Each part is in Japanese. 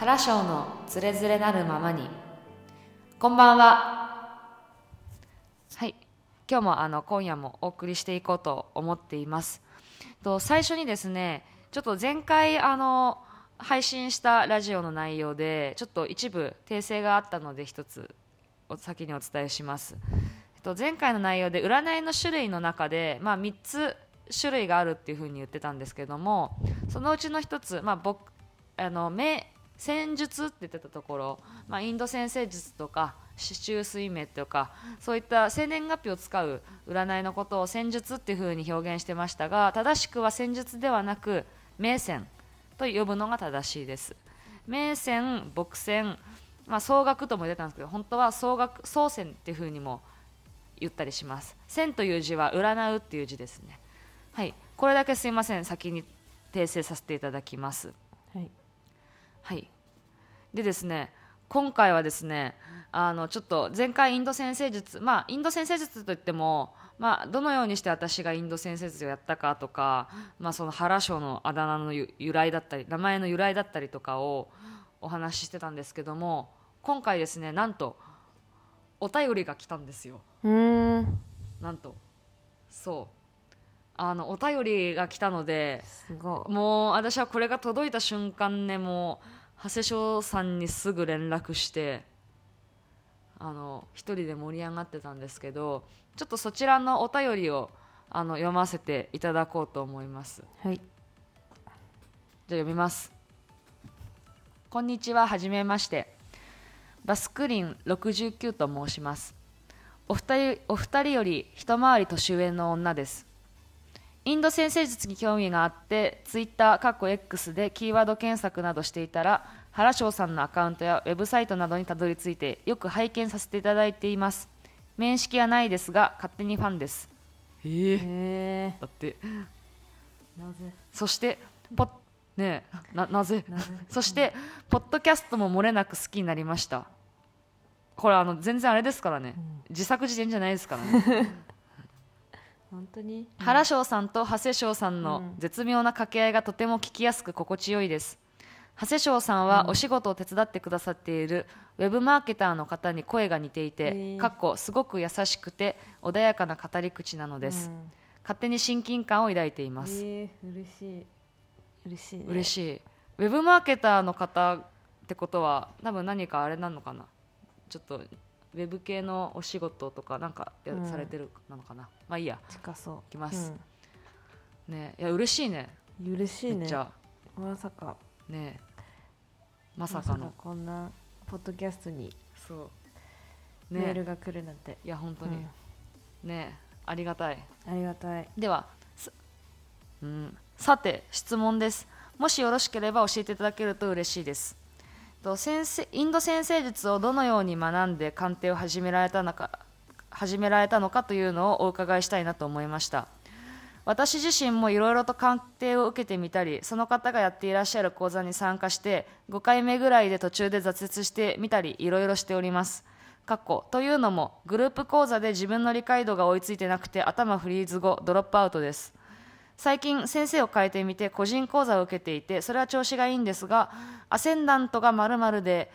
原章のつれづれなるままに。こんばんは。はい。今日もあの今夜もお送りしていこうと思っています。と最初にですねちょっと前回あの配信したラジオの内容でちょっと一部訂正があったので一つお先にお伝えします。えっと前回の内容で占いの種類の中でまあ3つ種類があるっていうふうに言ってたんですけどもそのうちの一つまあ僕あの目戦術って言ってたところ、まあ、インド先生術とか四柱推命とかそういった生年月日を使う占いのことを戦術っていうふうに表現してましたが正しくは戦術ではなく名戦と呼ぶのが正しいです。名戦牧戦まあ、総額とも出たんですけど本当は総額総戦っていうふうにも言ったりします。戦という字は占うっていう字ですね。はい。これだけすいません。先に訂正させていただきます。はい。はい、でですね今回はですねあのちょっと前回インド先生術まあインド先生術といっても、まあ、どのようにして私がインド先生術をやったかとか、まあ、その原章のあだ名の由由来だったり名前の由来だったりとかをお話ししてたんですけども今回ですねなんとお便りが来たんですよ。ん。なんと。そう。あのお便りが来たのですごもう私はこれが届いた瞬間ねもう長谷翔さんにすぐ連絡してあの一人で盛り上がってたんですけどちょっとそちらのお便りをあの読ませていただこうと思います。いはい。じゃあ読みます。こんにちははじめまして。バスクリン69と申します。お二人お二人より一回り年上の女ですインド先生術に興味があってツイッターかっこ X でキーワード検索などしていたら原翔さんのアカウントやウェブサイトなどにたどり着いてよく拝見させていただいています。面識はないですが勝手にファンです。へえ。だって。なぜ？そしてポッねえななぜ？なぜ？そしてポッドキャストも漏れなく好きになりました。これあの全然あれですからね、自作自演じゃないですからね 本当に？原翔さんと長谷翔さんのうん。絶妙な掛け合いがとても聞きやすく心地よいです。長谷翔さんはお仕事を手伝ってくださっているウェブマーケターの方に声が似ていへてーかっこすごく優しくて穏やかな語り口なのです、うん。勝手に親近感を抱いています、えー、嬉しい。嬉しい、ね、嬉しい。ウェブマーケターの方ってことは多分何かあれなのかな？ちょっとウェブ系のお仕事とかなんかされてるなのかな、まあいいや。近そう。きます。ねいや嬉しいね。うん、嬉しいね。まさか。ねまさかの、こんなポッドキャストに。そう。メールねが来るなんて、いや本当に、うん。ねありがたい。ありがたい。ではすうん、さて質問です。もしよろしければ教えていただけると嬉しいですと先生インド先生術をどのように学んで鑑定を始められたのか始められたのかというのをお伺いしたいなと思いました。私自身もいろいろと鑑定を受けてみたりその方がやっていらっしゃる講座に参加して5回目ぐらいで途中で挫折してみたりいろいろしております。かっこというのもグループ講座で自分の理解度が追いついてなくて頭フリーズ後ドロップアウトです。最近先生を変えてみて個人講座を受けていてそれは調子がいいんですがアセンダントが〇〇で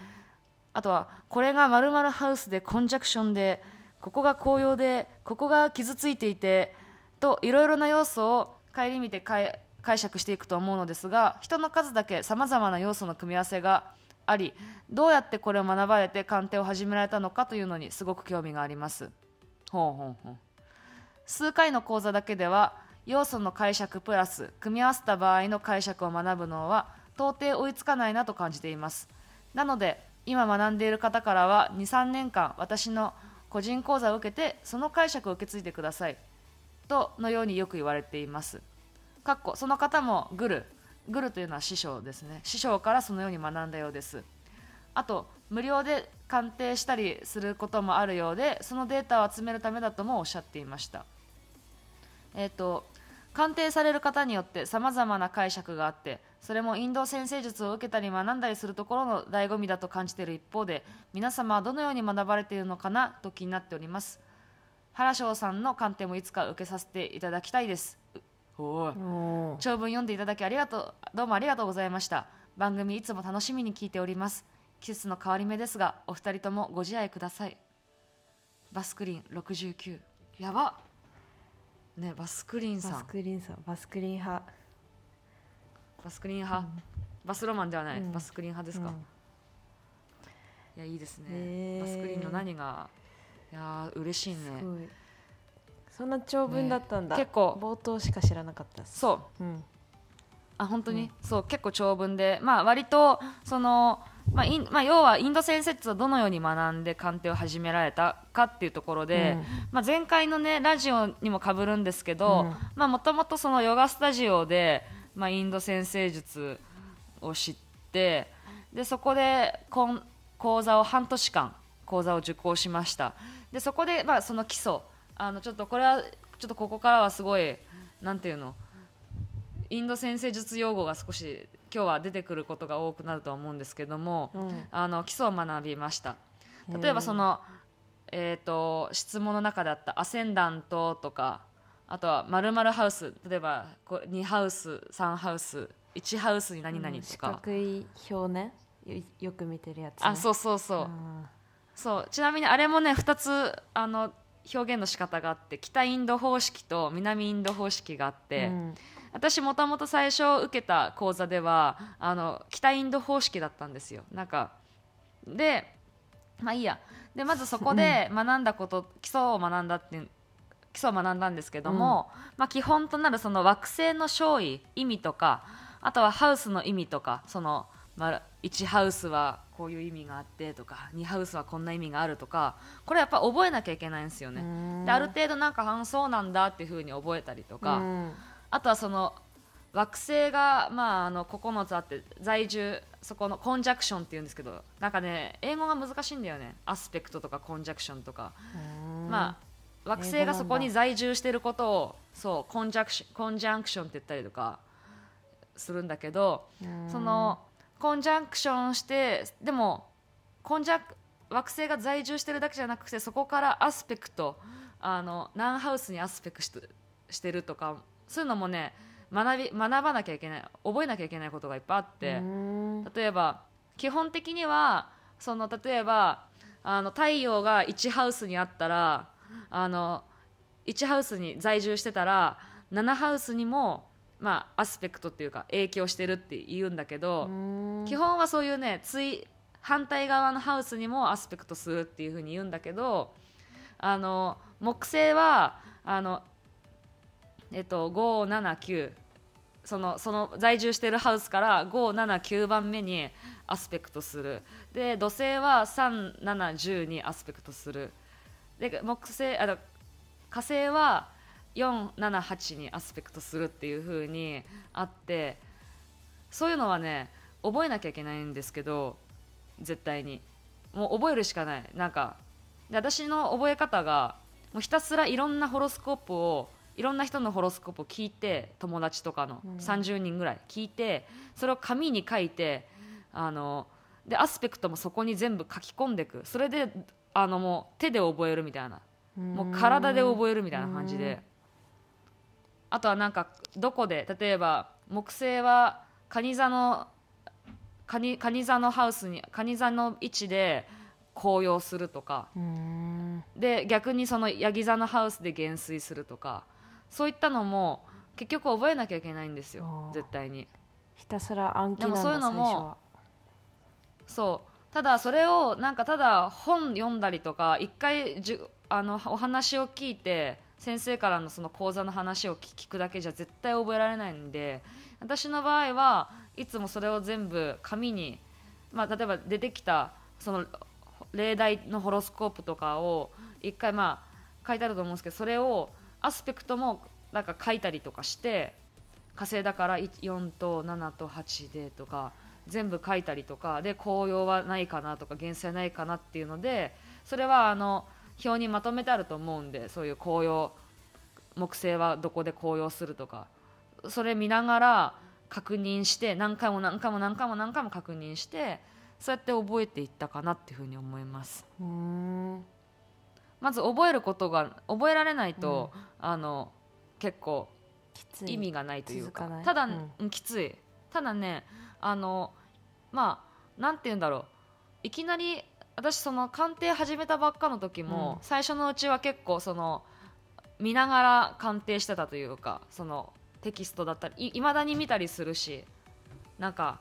あとはこれが〇〇ハウスでコンジャクションでここが紅葉でここが傷ついていてといろいろな要素を顧みて解解釈していくと思うのですが人の数だけさまざまな要素の組み合わせがありどうやってこれを学ばれて鑑定を始められたのかというのにすごく興味があります。ほうほうほう数回の講座だけでは要素の解釈プラス組み合わせた場合の解釈を学ぶのは到底追いつかないなと感じています。なので今学んでいる方からは23年間私の個人講座を受けてその解釈を受け継いでください。とのようによく言われています。かっこその方もグル。グルというのは師匠ですね。師匠からそのように学んだようです。あと無料で鑑定したりすることもあるようでそのデータを集めるためだともおっしゃっていました。えー、と鑑定される方によってさまざまな解釈があってそれもインド先生術を受けたり学んだりするところの醍醐味だと感じている一方で皆様はどのように学ばれているのかなと気になっております。原翔さんの鑑定もいつか受けさせていただきたいです。うおいおー。長文読んでいただきありがとうどうもありがとうございました。番組いつも楽しみに聞いております。季節の変わり目ですがお二人ともご自愛ください。バスクリン69やばねバスクリンさん。バスクリンさんバスクリン派。バスクリン派、バスロマンではない、うん。バスクリン派ですか、うん。いやいいですね、へー。バスクリンの何が？いやー嬉しいね。そんな長文だったんだ、ね結構。冒頭しか知らなかったそう。うんあ本当に、そう結構長文で。まあ割とそのまあインまあ、要はインド先生術をどのように学んで鑑定を始められたかっていうところで、うん。まあ、前回のねラジオにもかぶるんですけどもともとそのヨガスタジオで、まあ、インド先生術を知ってでそこでこん講座を半年間講座を受講しました。でそこで、まあ、その基礎あのちょっとこれはちょっとここからはすごいなんていうの？インド先生術用語が少し今日は出てくることが多くなるとは思うんですけども、うん。あの基礎を学びました。例えばその、えー、と質問の中であったアセンダントとかあとは〇〇ハウス例えばこう2ハウス3ハウス1ハウスに何々とか、角い表ね。よよく見てるやつ、ね、あそうそうそう、あそう。ちなみにあれもね2つあの表現の仕方があって北インド方式と南インド方式があっーて、うん私もともと最初受けた講座ではあの北インド方式だったんですよ。なんかでまあいいや。でまずそこで学んだこと、基礎を学んだって基礎を学んだんですけども、まあ、基本となるその惑星の勝意意味とかあとはハウスの意味とかその、まあ、1ハウスはこういう意味があってとか2ハウスはこんな意味があるとかこれやっぱ覚えなきゃいけないんですよね。うん。である程度なんかあそうなんだっていうふうに覚えたりとか、うんあとはその惑星が、まあ、あの9つあって在住そこのコンジャクションっていうんですけどなんかね英語が難しいんだよね。アスペクトとかコンジャクションとか、うん。まあ惑星がそこに在住していることをそうコンジャクションコンジャンクションって言ったりとかするんだけど、うん。そのコンジャンクションしてでもコンジャク惑星が在住してるだけじゃなくてそこからアスペクトあの何ハウスにアスペクトしてしてるとかそういうのもね学び学ばなきゃいけない覚えなきゃいけないことがいっぱいあって、うん。例えば基本的にはその例えばあの太陽が1ハウスにあったらあの1ハウスに在住してたら7ハウスにも、まあ、アスペクトっていうか影響してるって言うんだけど、うん。基本はそういうねつい反対側のハウスにもアスペクトするっていうふうに言うんだけどあの木星はあの、えっと、579そのその在住してるハウスから579番目にアスペクトする。で土星は3710にアスペクトする。で木星あの火星は478にアスペクトするっていう風にあってそういうのはね覚えなきゃいけないんですけど絶対に。もう覚えるしかない。なんかで私の覚え方がもうひたすらいろんなホロスコープをいろんな人のホロスコープを聞いて友達とかのうん。30人ぐらい聞いてそれを紙に書いてあのでアスペクトもそこに全部書き込んでいく。それであのもう手で覚えるみたいな。もう体で覚えるみたいな感じで。あとはなんかどこで例えば木星は蟹座の蟹蟹座のハウスに蟹座の位置で紅葉するとか。うん。で逆にそのヤギ座のハウスで減衰するとかそういったのも結局覚えなきゃいけないんですよ。絶対に。ひたすら暗記なんだでもそういうのもそう。ただそれをなんかただ本読んだりとか一回じゅあのお話を聞いて先生からのその講座の話を聞聞くだけじゃ絶対覚えられないんで私の場合はいつもそれを全部紙に、まあ、例えば出てきたその例題のホロスコープとかを一回まあ書いてあると思うんですけどそれをアスペクトもなんか書いたりとかして火星だから4と7と8でとか全部書いたりとかで紅葉はないかなとか減衰はないかなっていうのでそれはあの表にまとめてあると思うんでそういう紅葉木星はどこで紅葉するとかそれ見ながら確認して何回も何回も何回も何回も確認してそうやって覚えていったかなっていうふうに思います。うんまず覚えることが覚えられないと、あの結構意味がないというかただ、うん。うんきつい。ただねあのまあなんて言うんだろう。いきなり私その鑑定始めたばっかの時も、うん。最初のうちは結構その見ながら鑑定してたというかそのテキストだったりいまだに見たりするしなんか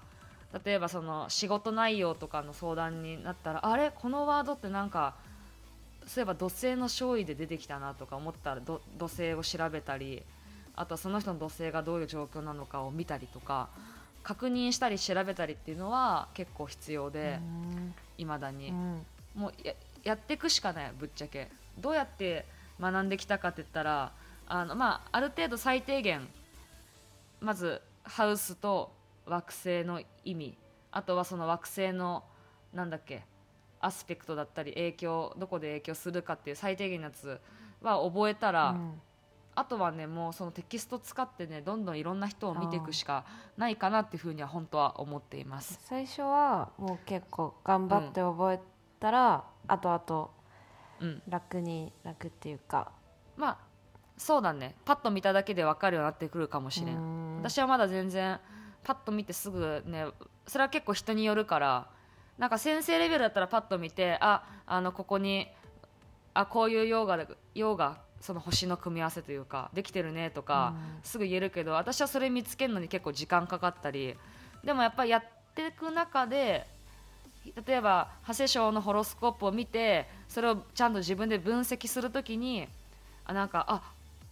例えばその仕事内容とかの相談になったらあれ？このワードってなんかそういえば土星の勝利で出てきたなとか思ったらど土星を調べたりあとはその人の土星がどういう状況なのかを見たりとか確認したり調べたりっていうのは結構必要でいまだに、うん。もうややっていくしかないぶっちゃけ。どうやって学んできたかって言ったらあの、まあ、ある程度最低限まずハウスと惑星の意味。あとはその惑星のなんだっけアスペクトだったり影響どこで影響するかっていう最低限のやつは覚えたら、うん。あとはねもうそのテキスト使ってねどんどんいろんな人を見ていくしかないかなっていうふうには本当は思っています。最初はもう結構頑張って覚えたら、後々うん、楽に楽っていうか。まあそうだね。パッと見ただけで分かるようになってくるかもしれん、うん。私はまだ全然パッと見てすぐねそれは結構人によるからなんか先生レベルだったらパッと見てああのここにあこういうヨガでヨガその星の組み合わせというかできてるねとか、すぐ言えるけど私はそれ見つけるのに結構時間かかったり。でもやっぱりやっていく中で例えば長谷賞のホロスコープを見てそれをちゃんと自分で分析するときにあなんかあ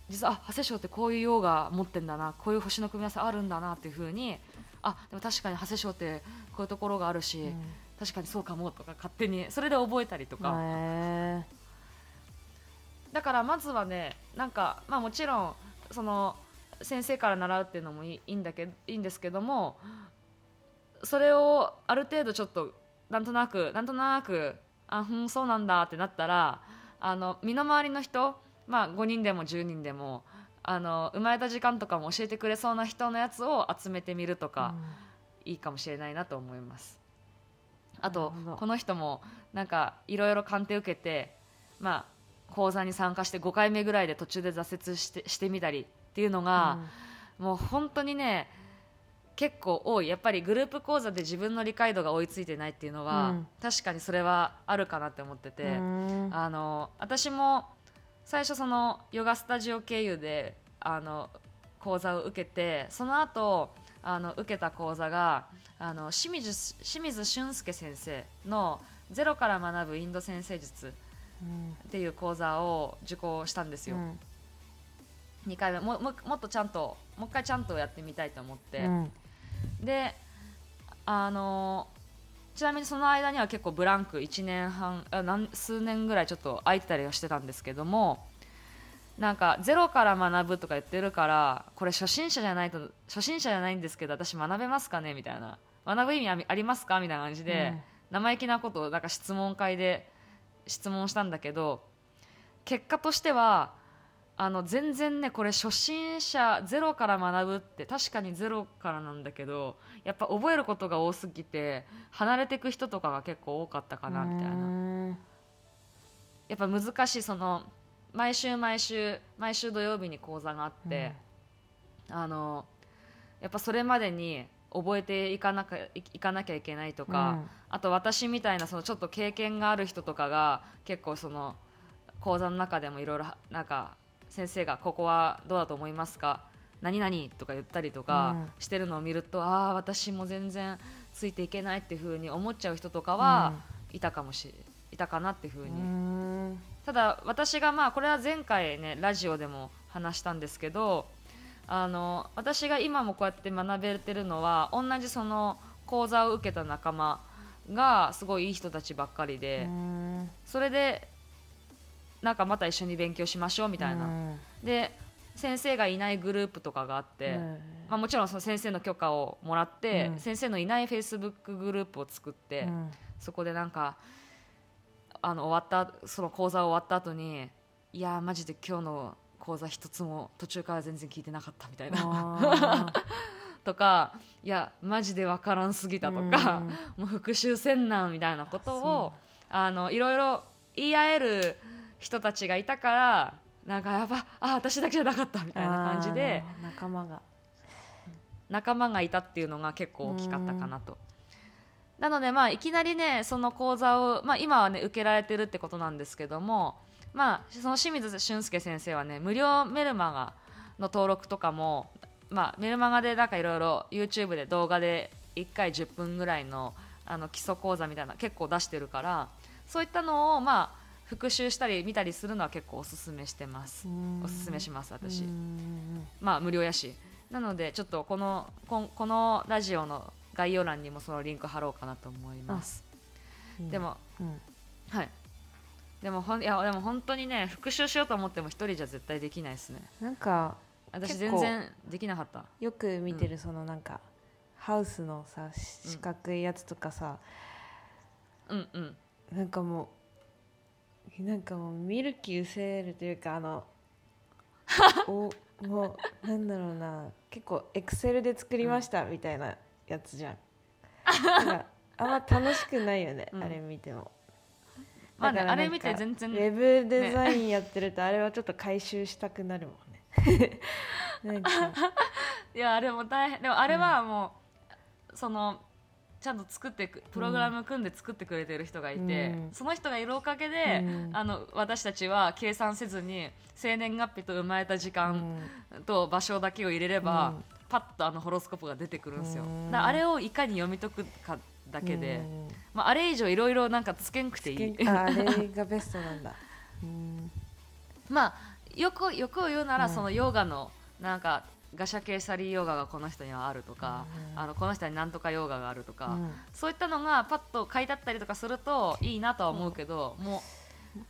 実はあ長谷賞ってこういう用が持ってんだなこういう星の組み合わせあるんだなっていうふうにあでも確かに長谷賞ってこういうところがあるし、うん確かにそうかもとか勝手にそれで覚えたりとか、へだからまずはねなんかまあもちろんその先生から習うっていうのもいいんだけどいいんですけどもそれをある程度ちょっとなんとなくなんとなくあふんそうなんだってなったらあの身の回りの人まあ5人でも10人でもあの生まれた時間とかも教えてくれそうな人のやつを集めてみるとーか、いいかもしれないなと思いますあとこの人もなんかいろいろ鑑定受けてまあ講座に参加して5回目ぐらいで途中で挫折してしてみたりっていうのが、もう本当にね結構多い。やっぱりグループ講座で自分の理解度が追いついてないっていうのは、うん。確かにそれはあるかなって思ってて、うん。あの私も最初そのヨガスタジオ経由であの講座を受けてその後あの受けた講座があの清水清水俊介先生の「ゼロから学ぶインド先生術」うんっていう講座を受講したんですよ、うん。2回目。もももっとちゃんともう一回ちゃんとやってみたいと思って、うん。であのちなみにその間には結構ブランク1年半あなん数年ぐらいちょっと空いてたりはしてたんですけどもなんかゼロから学ぶとか言ってるからこれ初心者じゃないと初心者じゃないんですけど私学べますかねみたいな。学ぶ意味あありますかみたいな感じで、生意気なことをなんか質問会で質問したんだけど結果としてはあの全然ねこれ初心者ゼロから学ぶって確かにゼロからなんだけどやっぱ覚えることが多すぎて離れていく人とかが結構多かったかなみたいな。うん。やっぱ難しいその毎週毎週毎週土曜日に講座があって、あのやっぱそれまでに覚えていかなきゃいいかなきゃいけないとか、うん。あと私みたいなそのちょっと経験がある人とかが結構その講座の中でもいろいろなんか先生がここはどうだと思いますか？何々とか言ったりとかうん。してるのを見ると、ああ私も全然ついていけないっていう風に思っちゃう人とかはいたかもしいたかなっていう風に。うん。ただ私がまあこれは前回ねラジオでも話したんですけどあの私が今もこうやって学べてるのは同じその講座を受けた仲間がすごいいい人たちばっかりでうん。それでなんかまた一緒に勉強しましょうみたいな、うん。で先生がいないグループとかがあって、うん。まあ、もちろんその先生の許可をもらって、うん。先生のいないフェイスブックグループを作って、うん。そこでなんかあの終わったその講座終わった後にいやーマジで今日の講座一つも途中から全然聞いてなかったみたいな。あ とかいやマジで分からんすぎたとーか、うん。もう復習せんなんみたいなことをあのいろいろ言い合える人たちがいたからなんかやばあ私だけじゃなかったみたいな感じで仲間が。仲間がいたっていうのが結構大きかったかなと。なのでまあいきなりねその講座を、まあ、今はね受けられてるってことなんですけどもまあその清水俊介先生はね無料メルマガの登録とかも、まあ、メルマガでなんかいろいろ YouTube で動画で1回10分ぐらいのあの基礎講座みたいな結構出してるからそういったのをまあ復習したり見たりするのは結構おすすめしてます。おすすめします私。うん。まあ無料やし。なのでちょっとこのこのラジオの概要欄にもそのリンク貼ろうかなと思います。うん。でもうん。はい。でもほんいやでも本当にね復習しようと思っても一人じゃ絶対できないですね。なんか私全然できなかった。よく見てるそのなんか、ハウスのさ四角いやつとかさ、うん。うんなんかもうなんかもう見る気失せるというかあの おもうなんだろうな結構エクセルで作りましたみたいなやつじゃん、なんかあんま楽しくないよね、うん。あれ見ても。まあねだからなんかあれ見て全然ウェブデザインやってるとあれはちょっと回収したくなるもんね。なんか。いやあれも大変。でもあれはもう、そのちゃんと作ってくプログラム組んで作ってくれてる人がいて、うん。その人がいるおかげで、うん。あの私たちは計算せずに生年月日と生まれた時間と場所だけを入れれば、うんパッとあのホロスコープが出てくるんですよ、うん。だあれをいかに読み解くかだけで、うん。まあ、あれ以上いろいろなんかつけんくていい。ああれがベストなんだ。うん。まあよくよく言うなら、うん。そのヨガのなんかガシャケーサリーヨガがこの人にはあるとか、うん。あのこの人になんとかヨガがあるとか、うん。そういったのがパッと書いてあったりとかするといいなとは思うけど、も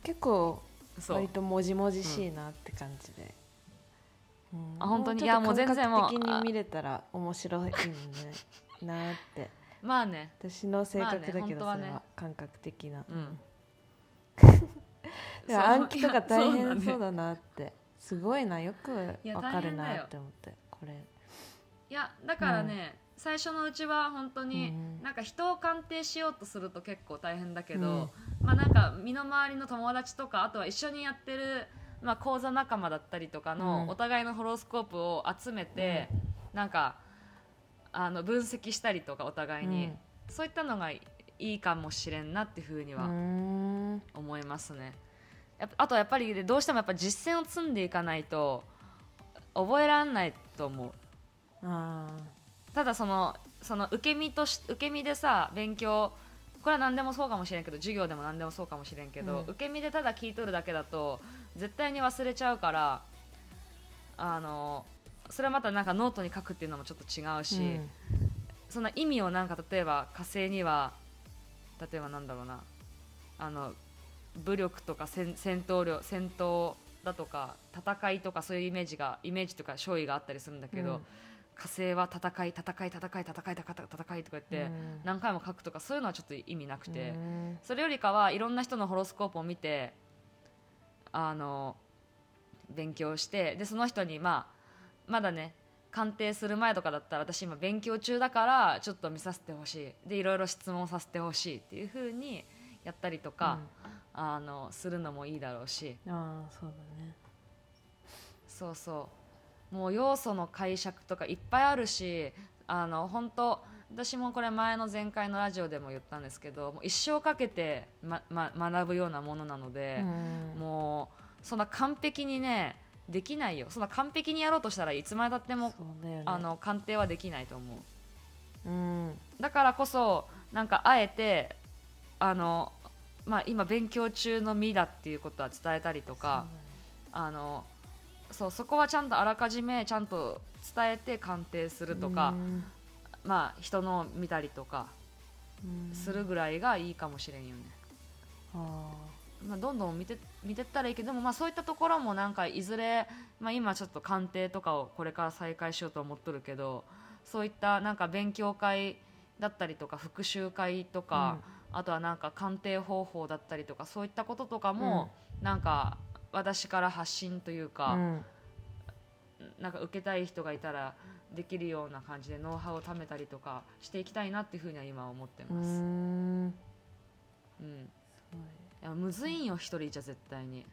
結構うそう。割ともじもじしいなって感じで、うん。あ本当に？いやもう全然もう感覚的に見れたら面白いねなって。まあね。私の性格だけど、まあね。本当はね。それは感覚的な、うん。でも暗記とか大変いやそうだなってすごいな。よくいやわかる大変だよなって思ってこれ。いやだからね、最初のうちは本当に、うん。なんか人を鑑定しようとすると結構大変だけうんど、まあなんか身の回りの友達とかあとは一緒にやってる、まあ、講座仲間だったりとかの、うん。お互いのホロスコープを集めて、なんかあの分析したりとかお互いに、うん。そういったのがいいかもしれんなっていうふうにうはん。思いますね。あとやっぱりどうしてもやっぱ実践を積んでいかないと覚えらんないと思う。あただそのその受け身とし受け身でさ勉強これは何でもそうかもしれんけど授業でも何でもそうかもしれんけど、うん。受け身でただ聞いとるだけだと絶対に忘れちゃうからあのそれはまたなんかノートに書くっていうのもちょっと違うーし、その意味をなんか例えば火星には例えばなんだろうなあの武力とか戦戦闘量戦闘だとか戦いとかそういうイメージがイメージとか勝利があったりするんだけど、うん。火星は戦い戦い戦い戦い戦い戦いとか言って、うん。何回も書くとかそういうのはちょっと意味なくて、うん。それよりかはいろんな人のホロスコープを見てあの勉強してでその人にまあまだね鑑定する前とかだったら私今勉強中だからちょっと見させてほしい。でいろいろ質問させてほしいっていう風にやったりとか、あのするのもいいだろうし。ああそうだね。そうそう。もう要素の解釈とかいっぱいあるしあの本当私もこれ前の前回のラジオでも言ったんですけどもう一生かけて、まま、学ぶようなものなので、うん。もうそんな完璧にねできないよ。そんな完璧にやろうとしたらいつまでたっても、ね。あの鑑定はできないと思う。うん。だからこそなんかあえてあの、まあ、今勉強中の身だっていうことは伝えたりとかあのそうそこはちゃんとあらかじめちゃんと伝えて鑑定するとか、うんまあ、人の見たりとかうん。するぐらいがいいかもしれんよね。あまあ、どんどん見て見てったらいいけどでも、まあ、そういったところもなんかいずれ、まあ、今ちょっと鑑定とかをこれから再開しようと思っとるけどそういったなんか勉強会だったりとか復習会とか、あとはなんか鑑定方法だったりとかそういったこととかも、なんか私から発信というーか、うん。なんか受けたい人がいたらできるような感じでノウハウを貯めたりとかしていきたいなっていうふうには今思ってうます。ん。うん。い。やむずいんよ一人じゃ絶対に。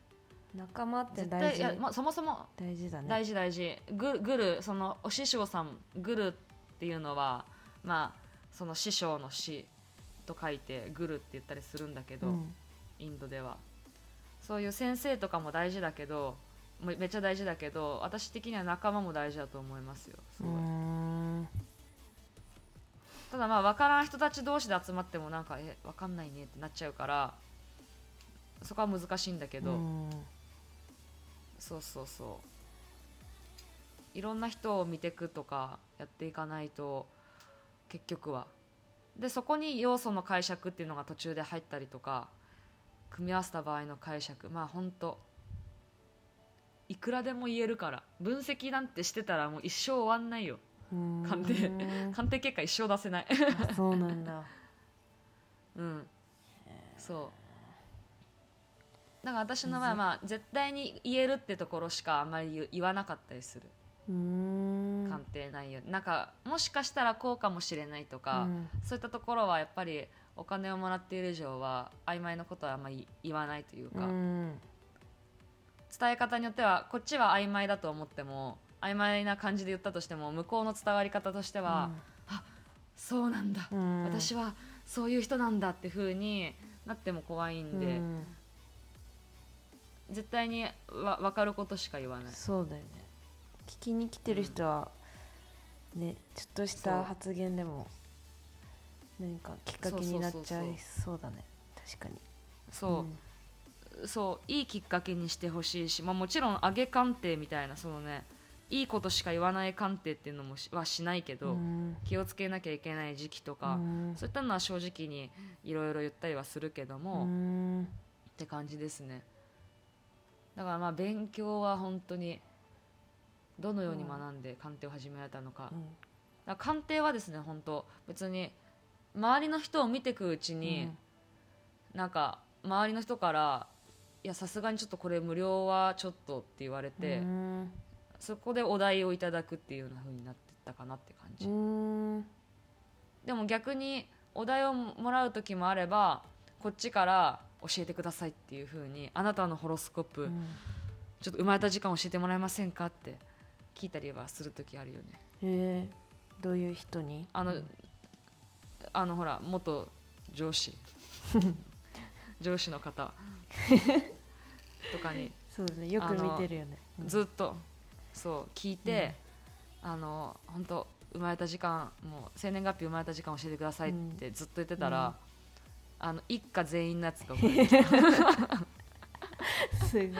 仲間って絶大事。対いや、まあ、そもそも大事だね。大事大事。ググルそのお師匠さんグルっていうのはまあその師匠の師と書いてグルって言ったりするんだけど、うん。インドでは。そういう先生とかも大事だけどめめっちゃ大事だけど私的には仲間も大事だと思いますよ。すうごい。ん。ただまあ分からん人たち同士で集まってもなんかえ分かんないねってなっちゃうからそこは難しいんだけど、うん。そうそうそう。いろんな人を見ていくとかやっていかないと結局は。でそこに要素の解釈っていうのが途中で入ったりとか組み合わせた場合の解釈。まあ本当いくらでも言えるから。分析なんてしてたらもう一生終わんないよ。うん。鑑定鑑定結果一生出せない。あそうなんだ。うん。そう。だから私の場合はまあ絶対に言えるってところしかあんまり言言わなかったりする。鑑定内容。なんかもしかしたらこうかもしれないとか、うん。そういったところはやっぱりお金をもらっている以上は曖昧なことはあんまり言わないというか、うん伝え方によってはこっちは曖昧だと思っても曖昧な感じで言ったとしても向こうの伝わり方としては、そうなんだ、うん。私はそういう人なんだって風になっても怖いんで、うん。絶対にわ分かることしか言わない。そうだよね。聞きに来てる人は、ねちょっとした発言でも何かきっかけになっちゃいそうだね。確かに。そう、そういいきっかけにしてほしいし、まあ、もちろん上げ鑑定みたいなそのねいいことしか言わない鑑定っていうのもしはしないけど、うん。気をつけなきゃいけない時期とか、うん。そういったのは正直にいろいろ言ったりはするけども、うっんて感じですね。だからまあ勉強は本当にどのように学んで鑑定を始められたのか,、から鑑定はですね本当別に周りの人を見ていくうちに、なんか周りの人から「いやさすがにちょっとこれ無料はちょっと」って言われて、うん。そこでお題をいただくっていうような風になってったかなって感じ、うん。でも逆にお題をもらう時もあればこっちから教えてくださいっていう風にあなたのホロスコープ、うん。ちょっと生まれた時間教えてもらえませんかって聞いたりはする時あるよね。え。ーどういう人に？あの、あのほら元上司 上司の方。とかに。そうだね。よく見てるよね。うん。ずっと。そう聞いて、あの本当生まれた時間もう生年月日生まれた時間教えてくださいってずっと言ってたら、あの一家全員のやつが すごいな。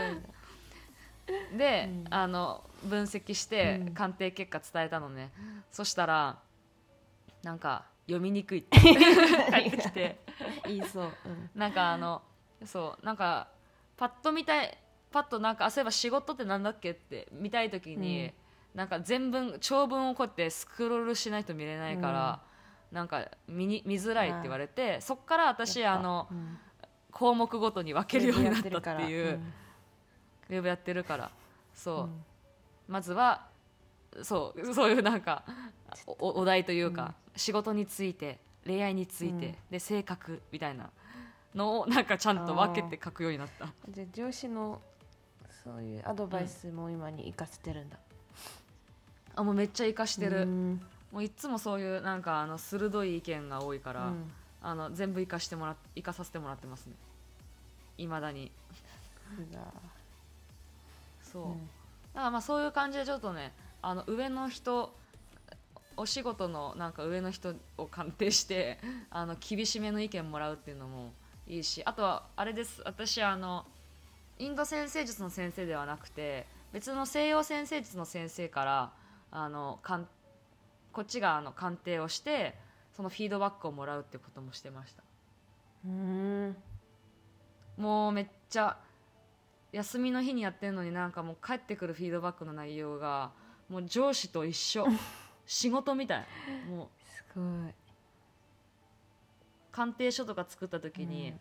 たで、うん。あの分析してうん。鑑定結果伝えたのね、そしたらなんか読みにくいって。返ってきて 言いそう。うん。なんかあのそうなんかパッと見たいパッとなんかあそういえば仕事ってなんだっけって見たい時に、うん。なんか全文長文をこうやってスクロールしないと見れないから、なんか見に見づらいって言われて、そっから私あのうん。項目ごとに分けるようになったっていう、ん。ウェブやってるから。そう、うん。まずはそうそういうなんかおお題というか、仕事について恋愛について、うん。で性格みたいなのをなんかちゃんと分けて書くようになった。じゃあ上司のそういうアドバイスも今に生かせてるんだ、あもうめっちゃ活かしてる、うん。もういつもそういうなんかあの鋭い意見が多いから、うん。あの全部生かしてもらっ生かさせてもらってますね。いまだに。そう、うん。だからまあそういう感じでちょっとねあの上の人お仕事のなんか上の人を鑑定して あの厳しめの意見もらうっていうのもいいしあとはあれです。私あのインド先生術の先生ではなくて別の西洋先生術の先生からあのかんこっちがあの鑑定をしてそのフィードバックをもらうってこともしてました。うん。もうめっちゃ休みの日にやってるのになんかもう帰ってくるフィードバックの内容がもう上司と一緒 仕事みたい。もうすごい鑑定書とか作った時に、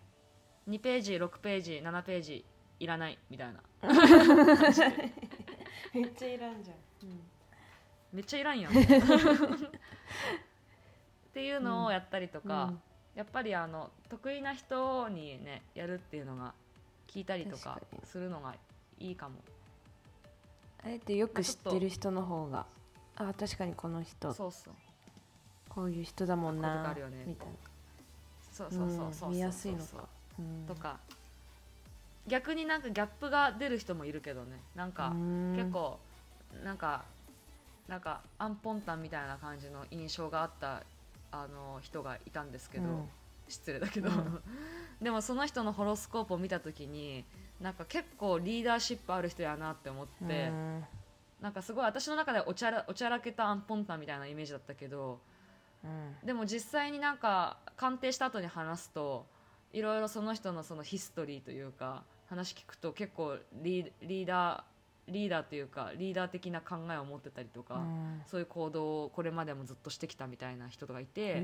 2ページ6ページ7ページいらないみたいな。めっちゃいらんじゃん、めっちゃいらんやん。っていうのをやったりとか、うん。やっぱりあの得意な人にねやるっていうのが聞いたりとかするのがいいかも。あえてよく知ってる人の方があ確かにこの人。そうそう。こういう人だもんなあるよね。みたいな。そうそうそうそうそうう。ん見やすいのか。とか逆になんかギャップが出る人もいるけどね。なんかうん。結構なんかなんかアンポンタンみたいな感じの印象があったあの人がいたんですけど、うん。失礼だけど、うん。でもその人のホロスコープを見た時になんか結構リーダーシップある人やなって思って、うんなんかすごい私の中でおちゃらおちゃらけたアンポンタンみたいなイメージだったけどうん。でも実際になんか鑑定した後に話すといろいろその人のそのヒストリーというか話聞くと結構リーダーリーダーというかリーダー的な考えを持ってたりとか、うん。そういう行動をこれまでもずっとしてきたみたいな人がいて、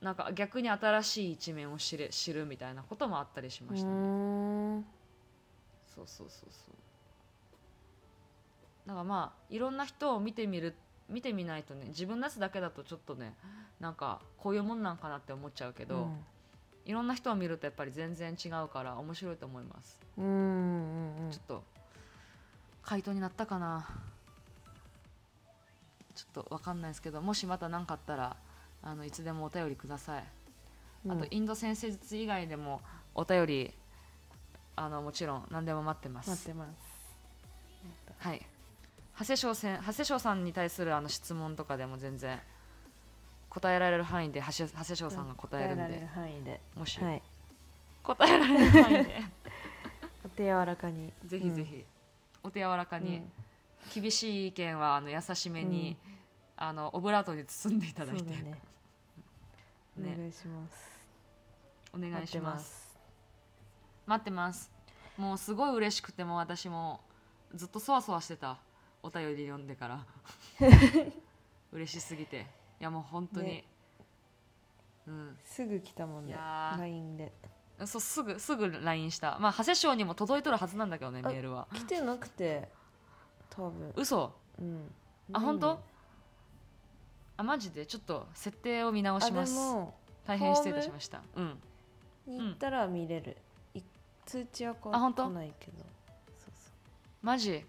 なんか逆に新しい一面を知れ知るみたいなこともあったりしましたね。うん。そうそうそうそうなんかまあいろんな人を見てみる見てみないとね自分のやつだけだとちょっとねなんかこういうもんなんかなって思っちゃうけど、いろんな人を見るとやっぱり全然違うから面白いと思います、うんうんうん。ちょっと回答になったかな。ちょっとわかんないですけどもしまた何かあったらあのいつでもお便りください。あとインド先生術以外でもお便りあのもちろん何でも待ってます。待ってます。はい長谷翔長谷翔さんに対するあの質問とかでも全然答えられる範囲で長谷翔さんが答えるんで答えられる範囲で。もし。はい。答えられる範囲で。お手柔らかに。ぜひぜひ。お手柔らかうん。に、厳しい意見はあの優しめに、あのオブラートに包んでいただいて、そうだね。おね願いします。お願いします。待ってます。もうすごい嬉しくてもう私もずっとそわそわしてたお便り読んでから。嬉しすぎて。いやもう本当に、ね。うん。すぐ来たもんね。LINE で。そうすぐすぐ LINE した。まあ長谷翔にも届いとるはずなんだけどねあメールは。来てなくて多分。嘘？うん。あ本当？あマジで？ちょっと設定を見直します。も大変失礼しました。うん。に行ったら見れる、い通知は来ないけど。そうそマジ？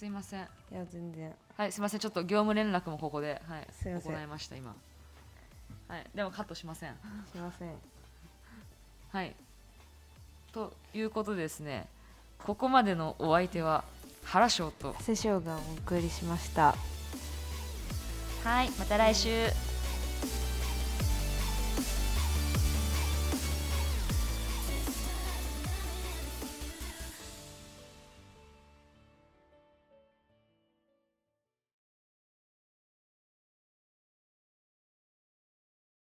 すいません。ういや全然。はいすいません。ちょっと業務連絡もここで、はい、すいません。行いました今。はいでもカットしません。すいません。はい。ということでですねここまでのお相手は原翔と。瀬翔がお送りしました。はいまた来週